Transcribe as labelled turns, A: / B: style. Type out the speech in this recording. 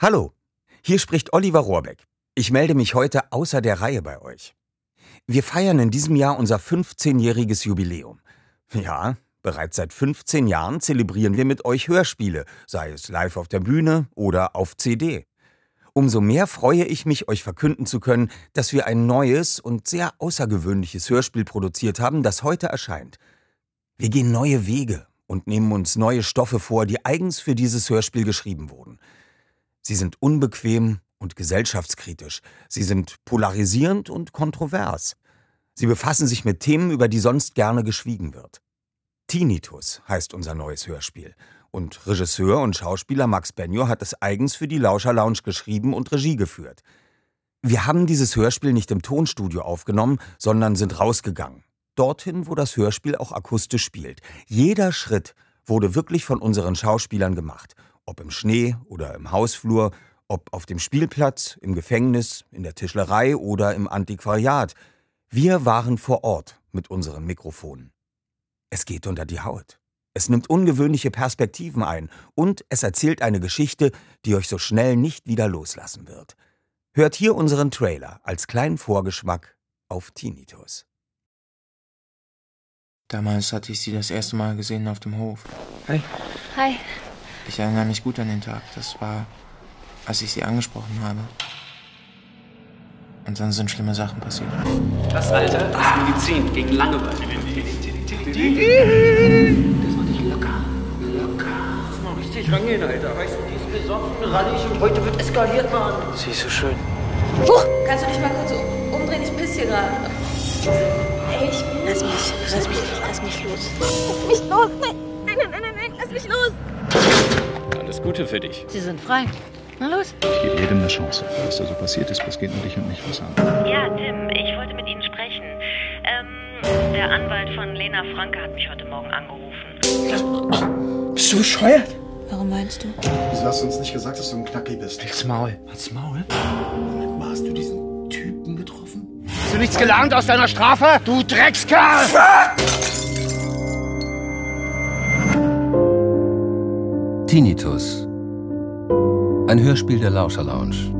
A: Hallo, hier spricht Oliver Rohrbeck. Ich melde mich heute außer der Reihe bei euch. Wir feiern in diesem Jahr unser 15-jähriges Jubiläum. Ja, bereits seit 15 Jahren zelebrieren wir mit euch Hörspiele, sei es live auf der Bühne oder auf CD. Umso mehr freue ich mich, euch verkünden zu können, dass wir ein neues und sehr außergewöhnliches Hörspiel produziert haben, das heute erscheint. Wir gehen neue Wege und nehmen uns neue Stoffe vor, die eigens für dieses Hörspiel geschrieben wurden. Sie sind unbequem und gesellschaftskritisch. Sie sind polarisierend und kontrovers. Sie befassen sich mit Themen, über die sonst gerne geschwiegen wird. Tinnitus heißt unser neues Hörspiel. Und Regisseur und Schauspieler Max Benjo hat es eigens für die Lauscher Lounge geschrieben und Regie geführt. Wir haben dieses Hörspiel nicht im Tonstudio aufgenommen, sondern sind rausgegangen. Dorthin, wo das Hörspiel auch akustisch spielt. Jeder Schritt wurde wirklich von unseren Schauspielern gemacht. Ob im Schnee oder im Hausflur, ob auf dem Spielplatz, im Gefängnis, in der Tischlerei oder im Antiquariat. Wir waren vor Ort mit unseren Mikrofonen. Es geht unter die Haut. Es nimmt ungewöhnliche Perspektiven ein und es erzählt eine Geschichte, die euch so schnell nicht wieder loslassen wird. Hört hier unseren Trailer als kleinen Vorgeschmack auf Tinnitus.
B: Damals hatte ich sie das erste Mal gesehen auf dem Hof. Hi.
C: Hi.
B: Ich erinnere mich gut an den Tag. Das war, als ich sie angesprochen habe. Und dann sind schlimme Sachen passiert.
D: Das Alter ist Medizin gegen Langeweile. Das
E: war nicht locker. Locker. Muss mal richtig rangehen, Alter. Weißt du, die ist besoffen, rallig und heute wird eskaliert, Mann.
B: Sie ist so schön.
C: Puh, kannst du dich mal kurz umdrehen? Ich piss hier gerade. Ey, ich will
F: Lass mich, lass mich, lass mich los.
C: Lass mich los. Nein, nein, nein, nein, nein, lass mich los.
D: Alles Gute für dich.
F: Sie sind frei. Na los.
G: Ich gebe jedem eine Chance. Was da so passiert ist, das geht nur dich und mich was an.
H: Ja, Tim, ich wollte mit Ihnen sprechen. Ähm, der Anwalt von Lena Franke hat mich heute Morgen angerufen.
E: Bist du bescheuert?
F: Warum meinst du?
I: Wieso hast du uns nicht gesagt, dass du ein Knacki bist?
B: Halt's Maul.
E: Halt's Maul? Moment mal, hast du diesen Typen getroffen?
D: Hast du nichts gelernt aus deiner Strafe? Du Dreckskerl!
J: Tinnitus. Ein Hörspiel der Lauscher Lounge.